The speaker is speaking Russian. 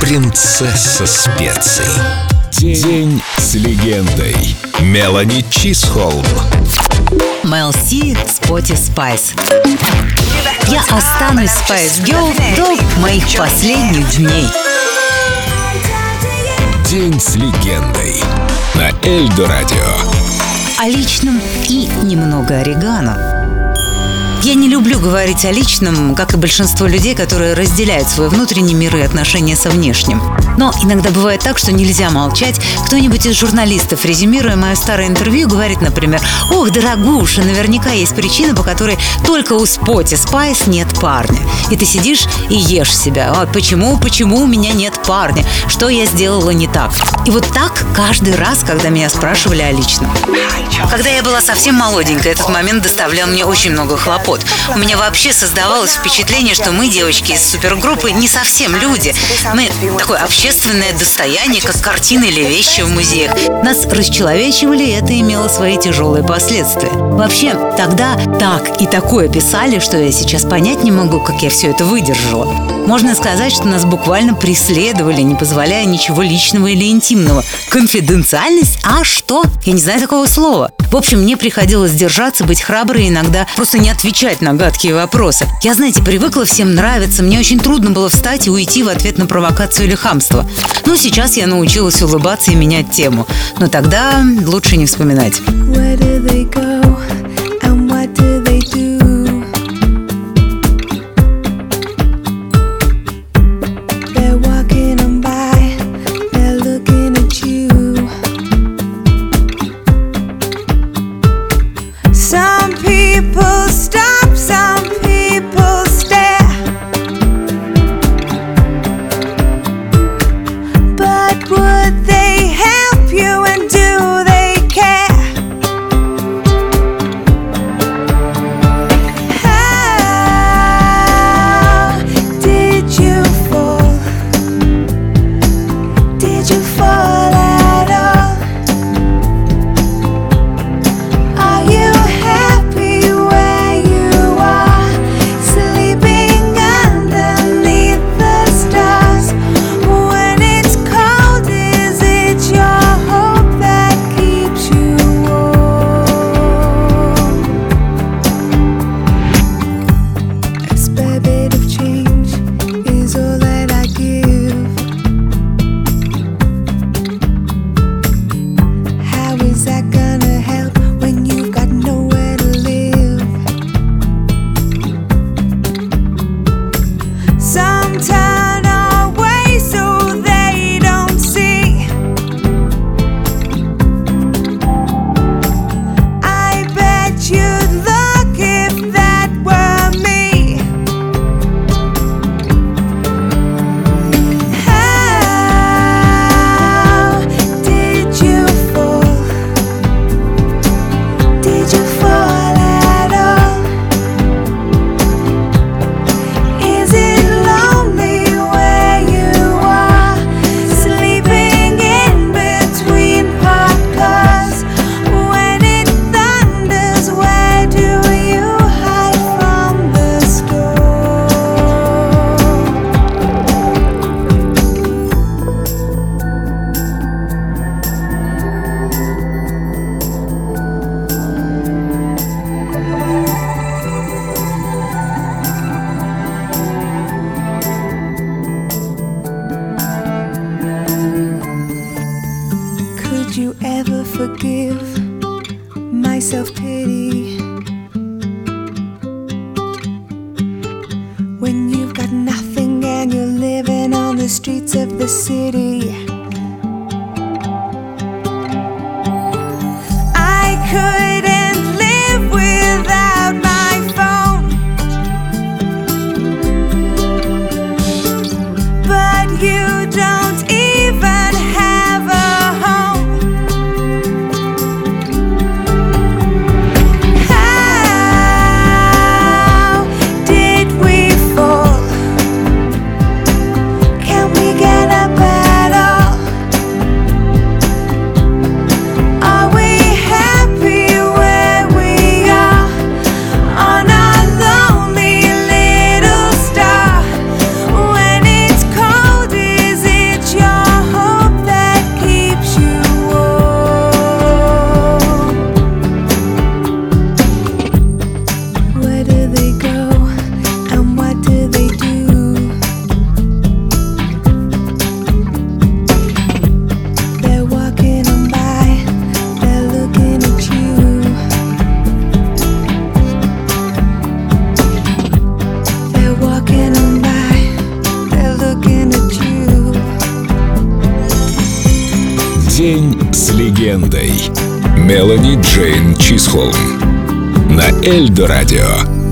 принцесса специй. День с легендой. Мелани Чисхолм. Мел Си Споти Спайс. Я останусь Spice Girl до моих последних дней. День с легендой. На Эльдо Радио. О личном и немного орегано. Я не люблю говорить о личном, как и большинство людей, которые разделяют свой внутренний мир и отношения со внешним. Но иногда бывает так, что нельзя молчать. Кто-нибудь из журналистов, резюмируя мое старое интервью, говорит, например, «Ох, дорогуша, наверняка есть причина, по которой только у Споти Спайс нет парня». И ты сидишь и ешь себя. «А почему, почему у меня нет парня? Что я сделала не так?» И вот так каждый раз, когда меня спрашивали о личном. Когда я была совсем молоденькая, этот момент доставлял мне очень много хлопот. У меня вообще создавалось впечатление, что мы, девочки из супергруппы, не совсем люди. Мы такое общественное достояние, как картины или вещи в музеях. Нас расчеловечивали, и это имело свои тяжелые последствия. Вообще, тогда так и такое писали, что я сейчас понять не могу, как я все это выдержала. Можно сказать, что нас буквально преследовали, не позволяя ничего личного или интимного. Конфиденциальность? А что? Я не знаю такого слова. В общем, мне приходилось держаться, быть храброй иногда просто не отвечать на гадкие вопросы. Я, знаете, привыкла всем нравиться, мне очень трудно было встать и уйти в ответ на провокацию или хамство. Ну, сейчас я научилась улыбаться и менять тему. Но тогда лучше не вспоминать. Self pity. When you've got nothing and you're living on the streets of the city. Легендой. Мелани Джейн Чисхолм. На Эльдо Радио.